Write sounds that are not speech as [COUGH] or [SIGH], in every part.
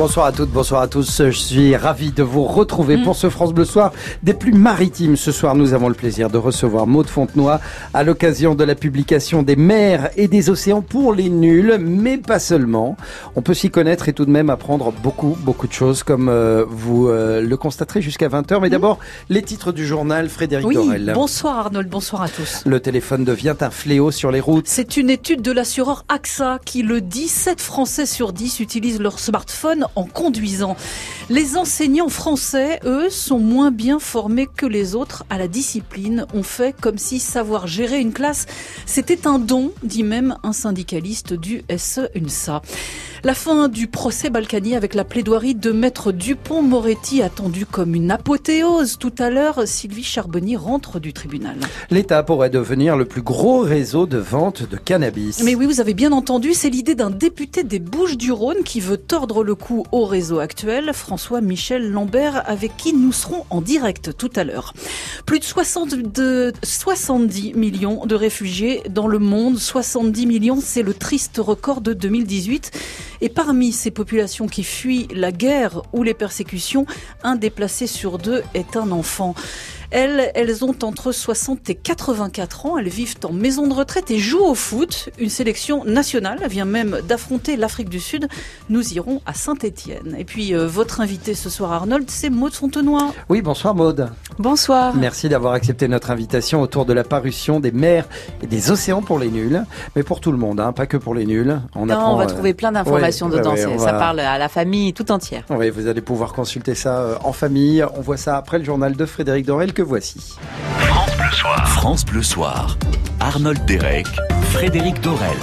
Bonsoir à toutes, bonsoir à tous. Je suis ravi de vous retrouver pour ce France Bleu Soir des plus maritimes. Ce soir, nous avons le plaisir de recevoir Maud Fontenoy à l'occasion de la publication des mers et des océans pour les nuls, mais pas seulement. On peut s'y connaître et tout de même apprendre beaucoup, beaucoup de choses comme euh, vous euh, le constaterez jusqu'à 20h. Mais d'abord, les titres du journal Frédéric Oui, Dorel. bonsoir Arnold, bonsoir à tous. Le téléphone devient un fléau sur les routes. C'est une étude de l'assureur AXA qui le dit, 7 Français sur 10 utilisent leur smartphone en conduisant. Les enseignants français, eux, sont moins bien formés que les autres à la discipline. On fait comme si savoir gérer une classe, c'était un don, dit même un syndicaliste du SE-UNSA. La fin du procès Balkany avec la plaidoirie de maître Dupont-Moretti attendue comme une apothéose. Tout à l'heure, Sylvie Charbonnier rentre du tribunal. L'État pourrait devenir le plus gros réseau de vente de cannabis. Mais oui, vous avez bien entendu, c'est l'idée d'un député des Bouches-du-Rhône qui veut tordre le cou au réseau actuel, François-Michel Lambert, avec qui nous serons en direct tout à l'heure. Plus de, 60 de 70 millions de réfugiés dans le monde. 70 millions, c'est le triste record de 2018. Et parmi ces populations qui fuient la guerre ou les persécutions, un déplacé sur deux est un enfant. Elles, elles ont entre 60 et 84 ans. Elles vivent en maison de retraite et jouent au foot. Une sélection nationale vient même d'affronter l'Afrique du Sud. Nous irons à Saint-Étienne. Et puis, euh, votre invité ce soir, Arnold, c'est Maud Fontenoy. Oui, bonsoir Maude. Bonsoir. Merci d'avoir accepté notre invitation autour de la parution des mers et des océans pour les nuls, mais pour tout le monde, hein, pas que pour les nuls. On, non, on va euh, trouver plein d'informations ouais, dedans. ouais, ça va... parle à la famille tout entière. Oui, vous allez pouvoir consulter ça euh, en famille. On voit ça après le journal de Frédéric Dorel que voici. France Bleu Soir. France Bleu Soir. Arnold Derek, Frédéric Dorel.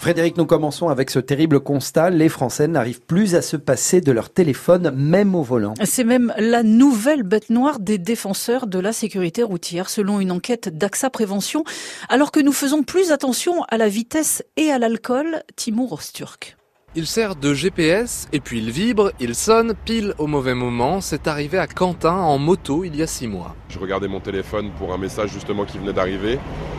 Frédéric, nous commençons avec ce terrible constat. Les Français n'arrivent plus à se passer de leur téléphone, même au volant. C'est même la nouvelle bête noire des défenseurs de la sécurité routière, selon une enquête d'AXA Prévention. Alors que nous faisons plus attention à la vitesse et à l'alcool, Timur Osturk. Il sert de GPS et puis il vibre, il sonne pile au mauvais moment. C'est arrivé à Quentin en moto il y a six mois. Je regardais mon téléphone pour un message justement qui venait d'arriver.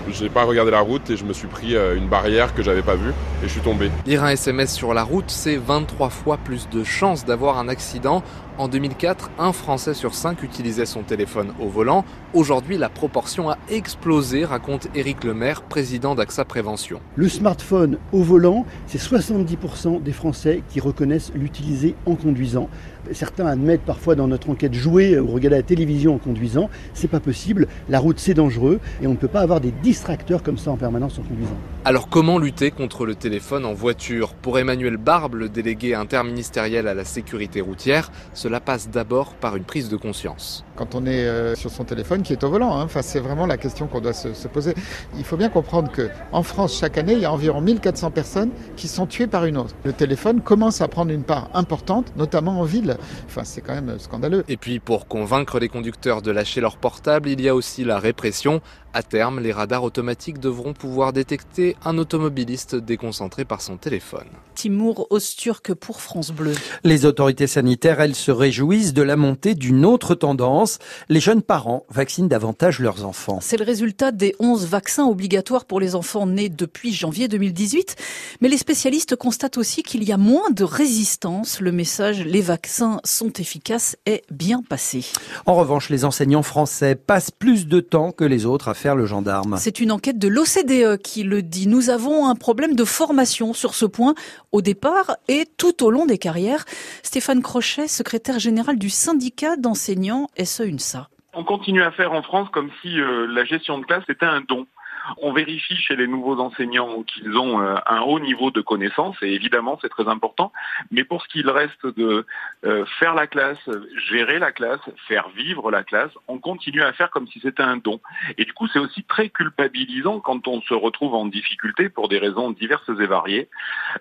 J'ai pas regardé la route et je me suis pris une barrière que j'avais pas vue et je suis tombé. Lire un SMS sur la route, c'est 23 fois plus de chances d'avoir un accident. En 2004, un Français sur cinq utilisait son téléphone au volant. Aujourd'hui, la proportion a explosé, raconte Éric Lemaire, président d'AXA Prévention. Le smartphone au volant, c'est 70% des Français qui reconnaissent l'utiliser en conduisant. Certains admettent parfois dans notre enquête jouer ou regarder la télévision en conduisant. C'est pas possible. La route, c'est dangereux et on ne peut pas avoir des distracteurs comme ça en permanence en conduisant. Alors, comment lutter contre le téléphone en voiture? Pour Emmanuel Barbe, le délégué interministériel à la sécurité routière, cela passe d'abord par une prise de conscience. Quand on est euh, sur son téléphone qui est au volant, hein, c'est vraiment la question qu'on doit se, se, poser. Il faut bien comprendre qu'en France, chaque année, il y a environ 1400 personnes qui sont tuées par une autre. Le téléphone commence à prendre une part importante, notamment en ville. Enfin, c'est quand même scandaleux. Et puis, pour convaincre les conducteurs de lâcher leur portable, il y a aussi la répression. À terme, les radars automatiques devront pouvoir détecter un automobiliste déconcentré par son téléphone. Timur Osturk pour France Bleu. Les autorités sanitaires, elles, se réjouissent de la montée d'une autre tendance. Les jeunes parents vaccinent davantage leurs enfants. C'est le résultat des 11 vaccins obligatoires pour les enfants nés depuis janvier 2018. Mais les spécialistes constatent aussi qu'il y a moins de résistance. Le message « les vaccins sont efficaces » est bien passé. En revanche, les enseignants français passent plus de temps que les autres à faire le gendarme? C'est une enquête de l'OCDE qui le dit. Nous avons un problème de formation sur ce point au départ et tout au long des carrières. Stéphane Crochet, secrétaire général du syndicat d'enseignants SE-UNSA. On continue à faire en France comme si euh, la gestion de classe était un don. On vérifie chez les nouveaux enseignants qu'ils ont euh, un haut niveau de connaissances et évidemment c'est très important. Mais pour ce qu'il reste de euh, faire la classe, gérer la classe, faire vivre la classe, on continue à faire comme si c'était un don. Et du coup c'est aussi très culpabilisant quand on se retrouve en difficulté pour des raisons diverses et variées.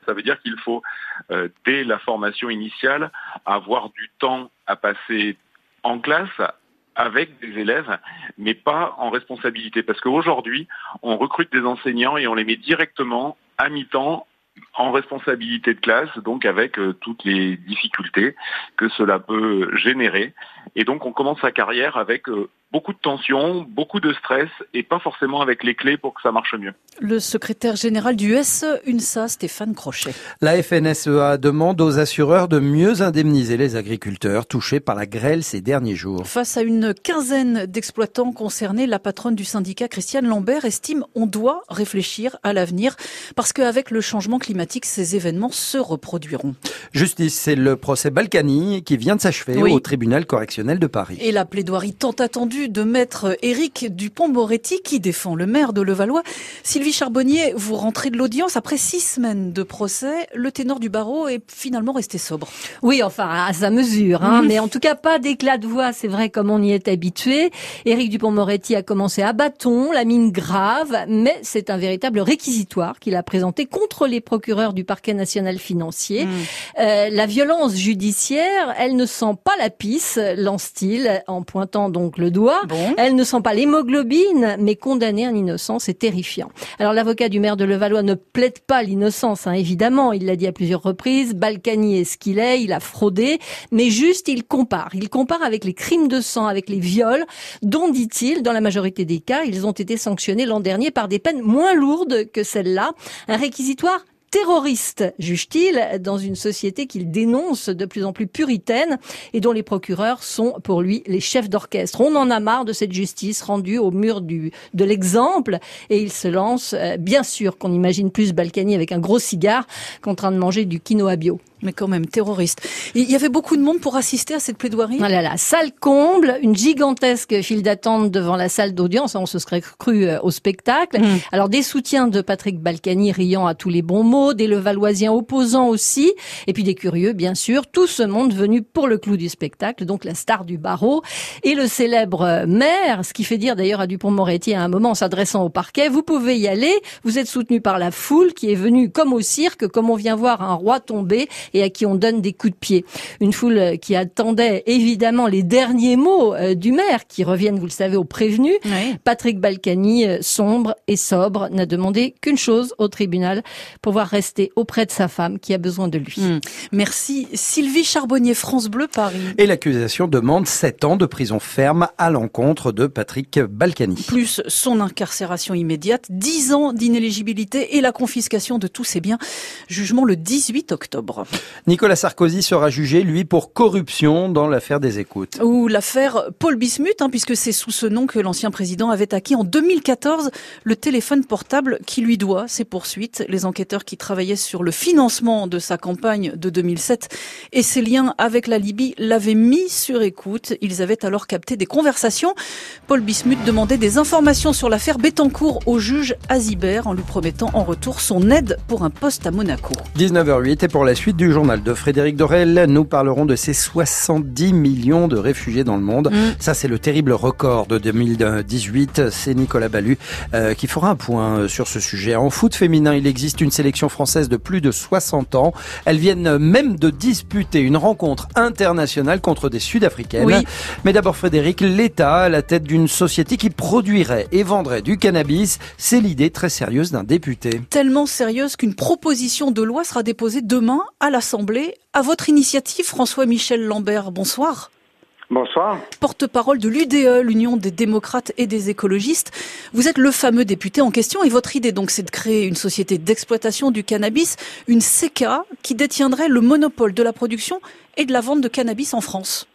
Ça veut dire qu'il faut euh, dès la formation initiale avoir du temps à passer en classe avec des élèves, mais pas en responsabilité. Parce qu'aujourd'hui, on recrute des enseignants et on les met directement à mi-temps en responsabilité de classe, donc avec euh, toutes les difficultés que cela peut générer. Et donc on commence sa carrière avec euh, beaucoup de tensions, beaucoup de stress et pas forcément avec les clés pour que ça marche mieux. Le secrétaire général du SE UNSA, Stéphane Crochet. La FNSEA demande aux assureurs de mieux indemniser les agriculteurs touchés par la grêle ces derniers jours. Face à une quinzaine d'exploitants concernés, la patronne du syndicat, Christiane Lambert, estime on doit réfléchir à l'avenir parce qu'avec le changement climatique, ces événements se reproduiront. Justice, c'est le procès Balkany qui vient de s'achever Oui. au tribunal correctionnel de Paris. Et la plaidoirie tant attendue de maître Éric Dupont-Moretti qui défend le maire de Levallois. Sylvie Charbonnier, vous rentrez de l'audience après six semaines de procès. Le ténor du barreau est finalement resté sobre. Oui, enfin, à sa mesure, hein, Mhm. mais en tout cas pas d'éclat de voix, c'est vrai, comme on y est habitué. Éric Dupont-Moretti a commencé à bâton, la mine grave, mais c'est un véritable réquisitoire qu'il a présenté contre les procureurs du parquet national financier. Euh, la violence judiciaire, elle ne sent pas la pisse, lance-t-il, en pointant donc le doigt. Bon. Elle ne sent pas l'hémoglobine, mais condamner un innocent, c'est terrifiant. Alors l'avocat du maire de Levallois ne plaide pas l'innocence, hein, évidemment, il l'a dit à plusieurs reprises, Balkany est ce qu'il est, il a fraudé, mais juste il compare. Il compare avec les crimes de sang, avec les viols, dont, dit-il, dans la majorité des cas, ils ont été sanctionnés l'an dernier par des peines moins lourdes que celles-là. Un réquisitoire terroriste, juge-t-il, dans une société qu'il dénonce de plus en plus puritaine et dont les procureurs sont pour lui les chefs d'orchestre. On en a marre de cette justice rendue au mur du, de l'exemple et il se lance, euh, bien sûr qu'on imagine plus Balkany avec un gros cigare qu'en train de manger du quinoa bio. Mais quand même, terroriste. Il y avait beaucoup de monde pour assister à cette plaidoirie? Voilà, la salle comble, une gigantesque file d'attente devant la salle d'audience. On se serait cru euh, au spectacle. Mm. Alors des soutiens de Patrick Balkany riant à tous les bons mots, des Levalloisiens opposants aussi, et puis des curieux bien sûr. Tout ce monde venu pour le clou du spectacle, donc la star du barreau et le célèbre maire, ce qui fait dire d'ailleurs à Dupont-Moretti à un moment en s'adressant au parquet, vous pouvez y aller. Vous êtes soutenu par la foule qui est venue comme au cirque, comme on vient voir un roi tomber et à qui on donne des coups de pied. Une foule qui attendait évidemment les derniers mots euh, du maire, qui reviennent, vous le savez, au prévenu. Oui. Patrick Balkany, euh, sombre et sobre, n'a demandé qu'une chose au tribunal, pouvoir rester auprès de sa femme qui a besoin de lui. Hmm. Merci. Sylvie Charbonnier, France Bleu, Paris. Et l'accusation demande 7 ans de prison ferme à l'encontre de Patrick Balkany. Plus son incarcération immédiate, 10 ans d'inéligibilité et la confiscation de tous ses biens. Jugement le 18 octobre. Nicolas Sarkozy sera jugé, lui, pour corruption dans l'affaire des écoutes. Ou l'affaire Paul Bismuth, hein, puisque c'est sous ce nom que l'ancien président avait acquis en 2014 le téléphone portable qui lui doit ses poursuites. Les enquêteurs qui travaillaient sur le financement de sa campagne de 2007 et ses liens avec la Libye l'avaient mis sur écoute. Ils avaient alors capté des conversations. Paul Bismuth demandait des informations sur l'affaire Bettencourt au juge Azibert en lui promettant en retour son aide pour un poste à Monaco. 19h08 et pour la suite du journal de Frédéric Dorel, nous parlerons de ces 70 millions de réfugiés dans le monde. Mm. Ça, c'est le terrible record de 2018. C'est Nicolas Ballu euh, qui fera un point euh, sur ce sujet. En foot féminin, il existe une sélection française de plus de 60 ans. Elles viennent même de disputer une rencontre internationale contre des Sud-Africaines. Oui. Mais d'abord, Frédéric, l'État à la tête d'une société qui produirait et vendrait du cannabis, c'est l'idée très sérieuse d'un député. tellement sérieuse qu'une proposition de loi sera déposée demain à l'Assemblée. À votre initiative, François-Michel Lambert, bonsoir. Bonsoir. Porte-parole de l'UDE, l'Union des démocrates et des écologistes. Vous êtes le fameux député en question et votre idée donc c'est de créer une société d'exploitation du cannabis, une CK qui détiendrait le monopole de la production et de la vente de cannabis en France.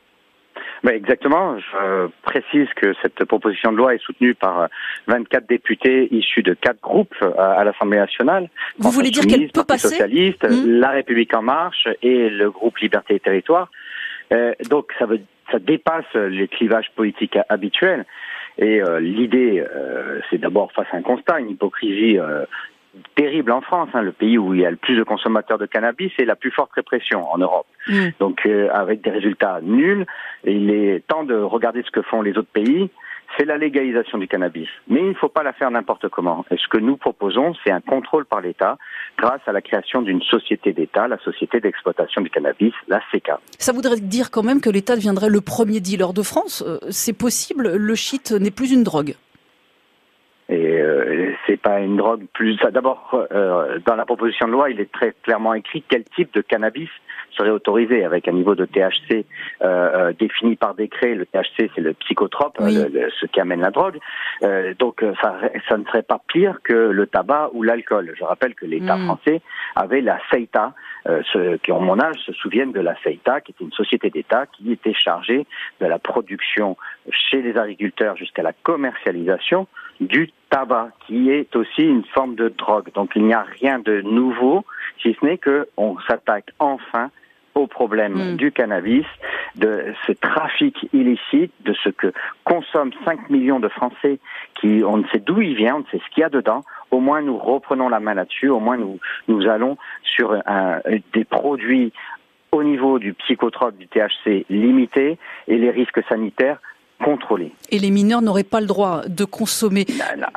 Ben exactement. Je précise que cette proposition de loi est soutenue par euh, 24 députés issus de quatre groupes euh, à l'Assemblée nationale. Vous voulez dire qu'elle peut passer socialiste, Hmm. La République en marche et le groupe Liberté et Territoire. Euh, donc ça veut ça dépasse les clivages politiques habituels. Et euh, l'idée, euh, c'est d'abord face à un constat, une hypocrisie euh, terrible en France, hein, le pays où il y a le plus de consommateurs de cannabis et la plus forte répression en Europe. Mm. Donc euh, avec des résultats nuls, il est temps de regarder ce que font les autres pays. C'est la légalisation du cannabis. Mais il ne faut pas la faire n'importe comment. Et ce que nous proposons, c'est un contrôle par l'État grâce à la création d'une société d'État, la société d'exploitation du cannabis, la CECA. Ça voudrait dire quand même que l'État deviendrait le premier dealer de France. Euh, C'est possible, le shit n'est plus une drogue. Et euh, c'est pas une drogue plus. D'abord, euh, dans la proposition de loi, il est très clairement écrit quel type de cannabis serait autorisé avec un niveau de THC euh, euh, défini par décret. Le THC, c'est le psychotrope, ce qui amène la drogue. donc, ça, ça ne serait pas pire que le tabac ou l'alcool. Je rappelle que l'État mm. français avait la CEITA, ceux qui ont mon âge se souviennent de la CEITA, qui était une société d'État qui était chargée de la production chez les agriculteurs jusqu'à la commercialisation du tabac, qui est aussi une forme de drogue. Donc il n'y a rien de nouveau, si ce n'est qu'on s'attaque enfin au problème hmm. du cannabis, de ce trafic illicite, de ce que consomment 5 millions de Français qui, on ne sait d'où il vient, on ne sait ce qu'il y a dedans. Au moins, nous reprenons la main là-dessus. Au moins, nous, nous allons sur un, des produits au niveau du psychotrope, du THC limité et les risques sanitaires contrôlés. Et les mineurs n'auraient pas le droit de consommer.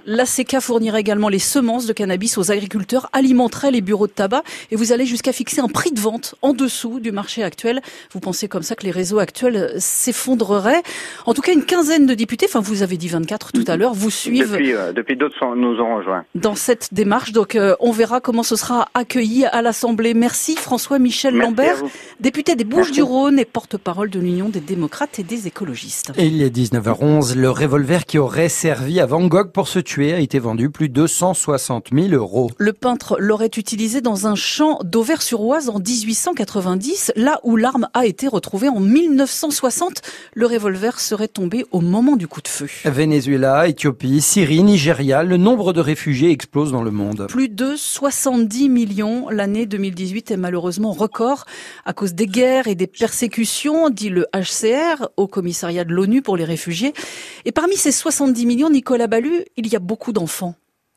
L'ACK fournirait également les semences de cannabis aux agriculteurs, alimenterait les bureaux de tabac et vous allez jusqu'à fixer un prix de vente en dessous du marché actuel. Vous pensez comme ça que les réseaux actuels s'effondreraient En tout cas, une quinzaine de députés, enfin vous avez dit 24 tout à l'heure, vous suivent. Depuis, euh, depuis d'autres nous ont rejoints. Dans cette démarche, donc euh, on verra comment ce sera accueilli à l'Assemblée. Merci François-Michel Lambert, député des Bouches-du-Rhône et porte-parole de l'Union des démocrates et des écologistes. 19h11, le revolver qui aurait servi à Van Gogh pour se tuer a été vendu plus de 160 000 euros. Le peintre l'aurait utilisé dans un champ d'Auvers-sur-Oise en 1890, là où l'arme a été retrouvée en 1960. Le revolver serait tombé au moment du coup de feu. Venezuela, Éthiopie, Syrie, Nigeria, le nombre de réfugiés explose dans le monde. Plus de 70 millions. L'année 2018 est malheureusement record à cause des guerres et des persécutions, dit le HCR au commissariat de l'ONU pour les réfugiés. Et parmi ces 70 millions, Nicolas Ballu, il y a beaucoup d'enfants.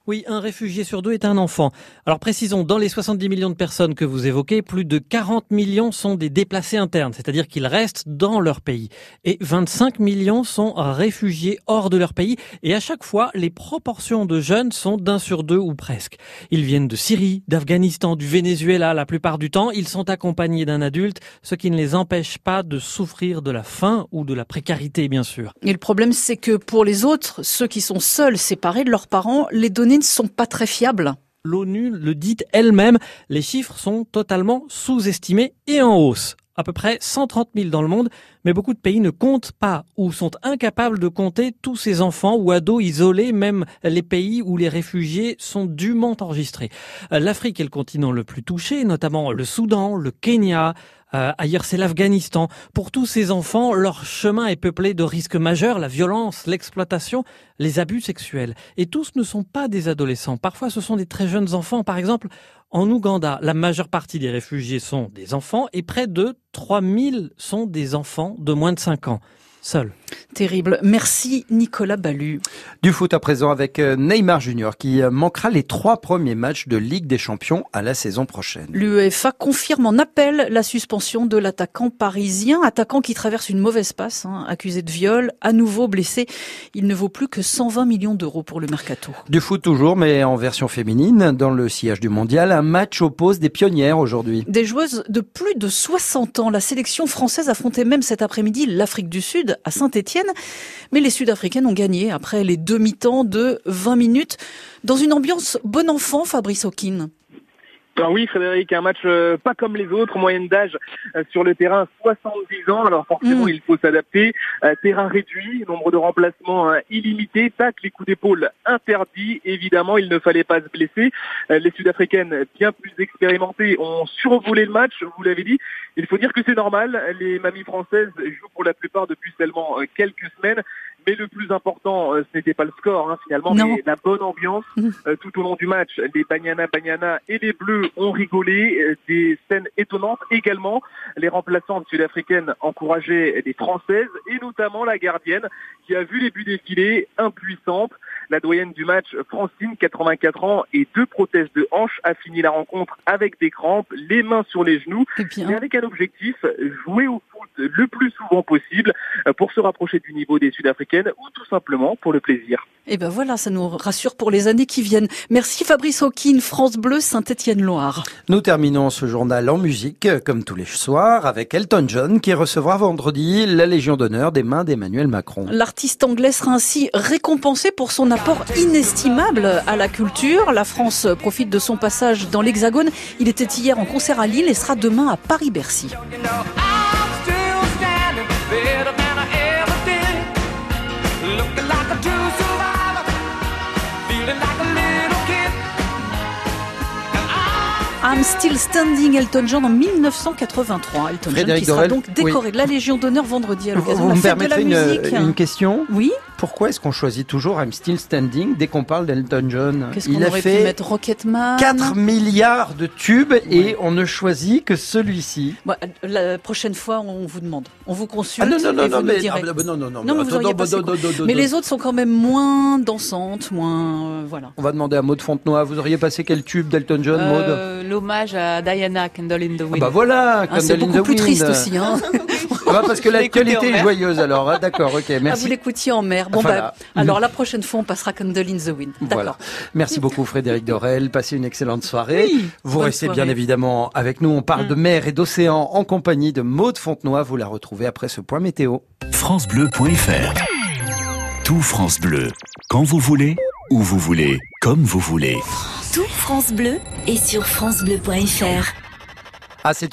Oui, un réfugié sur deux est un enfant. Alors précisons, dans les 70 millions de personnes que vous évoquez, plus de 40 millions sont des déplacés internes, c'est-à-dire qu'ils restent dans leur pays. Et 25 millions sont réfugiés hors de leur pays. Et à chaque fois, les proportions de jeunes sont d'un sur deux ou presque. Ils viennent de Syrie, d'Afghanistan, du Venezuela la plupart du temps. Ils sont accompagnés d'un adulte, ce qui ne les empêche pas de souffrir de la faim ou de la précarité, bien sûr. Et le problème, c'est que pour les autres, ceux qui sont seuls, séparés de leurs parents, les données ne sont pas très fiables. L'ONU le dit elle-même, les chiffres sont totalement sous-estimés et en hausse. À peu près 130 000 dans le monde, mais beaucoup de pays ne comptent pas ou sont incapables de compter tous ces enfants ou ados isolés, même les pays où les réfugiés sont dûment enregistrés. L'Afrique est le continent le plus touché, notamment le Soudan, le Kenya, euh, ailleurs, c'est l'Afghanistan. Pour tous ces enfants, leur chemin est peuplé de risques majeurs, la violence, l'exploitation, les abus sexuels. Et tous ne sont pas des adolescents. Parfois, ce sont des très jeunes enfants. Par exemple, en Ouganda, la majeure partie des réfugiés sont des enfants et près de 3000 sont des enfants de moins de 5 ans seul. Terrible. Merci Nicolas Ballu. Du foot à présent avec euh, Neymar Junior qui euh, manquera les trois premiers matchs de Ligue des Champions à la saison prochaine. L'UEFA confirme en appel la suspension de l'attaquant parisien, attaquant qui traverse une mauvaise passe, hein, accusé de viol, à nouveau blessé. Il ne vaut plus que 120 millions d'euros pour le mercato. Du foot toujours, mais en version féminine. Dans le sillage du mondial, un match oppose des pionnières aujourd'hui. Des joueuses de plus de 60 ans. La sélection française affrontait même cet après-midi l'Afrique du Sud à Mais les Sud-Africaines ont gagné après les demi-temps de 20 minutes dans une ambiance bon enfant, Fabrice Hawkin. Ben oui, Frédéric, un match euh, pas comme les autres, moyenne d'âge euh, sur le terrain 70 ans, alors forcément mm. il faut s'adapter. Euh, terrain réduit, nombre de remplacements illimité, tac, les coups d'épaule interdits, évidemment il ne fallait pas se blesser. les Sud-Africaines bien plus expérimentées ont survolé le match, vous l'avez dit. Il faut dire que c'est normal, les mamies françaises jouent pour la plupart depuis seulement quelques semaines, mais le plus important, ce n'était pas le score hein, finalement, mais la bonne ambiance mm. tout au long du match. Les Banyana Banyana et les Bleus ont rigolé. Euh, des scènes étonnantes également. Les remplaçantes sud-africaines encourageaient des Françaises et notamment la gardienne qui a vu les buts défiler impuissante. La doyenne du match, Francine, 84 ans et deux prothèses de hanche, a fini la rencontre avec des crampes, les mains sur les genoux, et avec un objectif, jouer au foot le plus souvent possible euh, pour se rapprocher du niveau des Sud-Africaines ou tout simplement pour le plaisir. Et eh ben voilà, ça nous rassure pour les années qui viennent. Merci Fabrice Hawkin, France Bleu, Saint-Étienne-Loire. Nous terminons ce journal en musique, comme tous les soirs, avec Elton John qui recevra vendredi la Légion d'honneur des mains d'Emmanuel Macron. L'artiste anglais sera ainsi récompensé pour son apport inestimable à la culture. La France profite de son passage dans l'Hexagone. Il était hier en concert à Lille et sera demain à Paris-Bercy. I'm Still Standing Elton John en 1983. Elton John qui sera Dorel, donc décoré de la Légion d'honneur vendredi à l'occasion de la fête de la une, musique. une question? Oui. Pourquoi est-ce qu'on choisit toujours I'm Still Standing dès qu'on parle d'Elton John Qu'est-ce qu'on pu fait mettre Rocketman 4 milliards de tubes et on ne choisit que celui-ci. Bon, la prochaine fois, on vous demande. On vous consulte. Ah non, non, non, et non, vous mais- ah, bah, non, non, non, mais vous attends, non, passé non, non, non, Mais non. les autres sont quand même moins dansantes, moins. euh, voilà. On va demander à Maud Fontenoy, vous auriez passé quel tube d'Elton John, Maud Euh, L'hommage à Diana, Candle in the Wind. Ah bah voilà, Ah, c'est Candle in beaucoup the plus Wind. triste aussi. Hein. [LAUGHS] Ah bah parce que l'actualité est joyeuse alors. hein, D'accord, ok, Ah, vous merci. l'écoutiez en mer. Bon, Voilà. bah, alors la prochaine fois, on passera Candle in the Wind. D'accord. Voilà. Merci beaucoup Frédéric Dorel. Passez une excellente soirée. Oui, Vous restez soirée. bien évidemment avec nous. On parle Mm. de mer et d'océan en compagnie de Maud Fontenoy. Vous la retrouvez après ce point météo. FranceBleu.fr Tout France Bleu. Quand vous voulez, où vous voulez, comme vous voulez. Tout France Bleu est sur francebleu.fr. Ah, c'est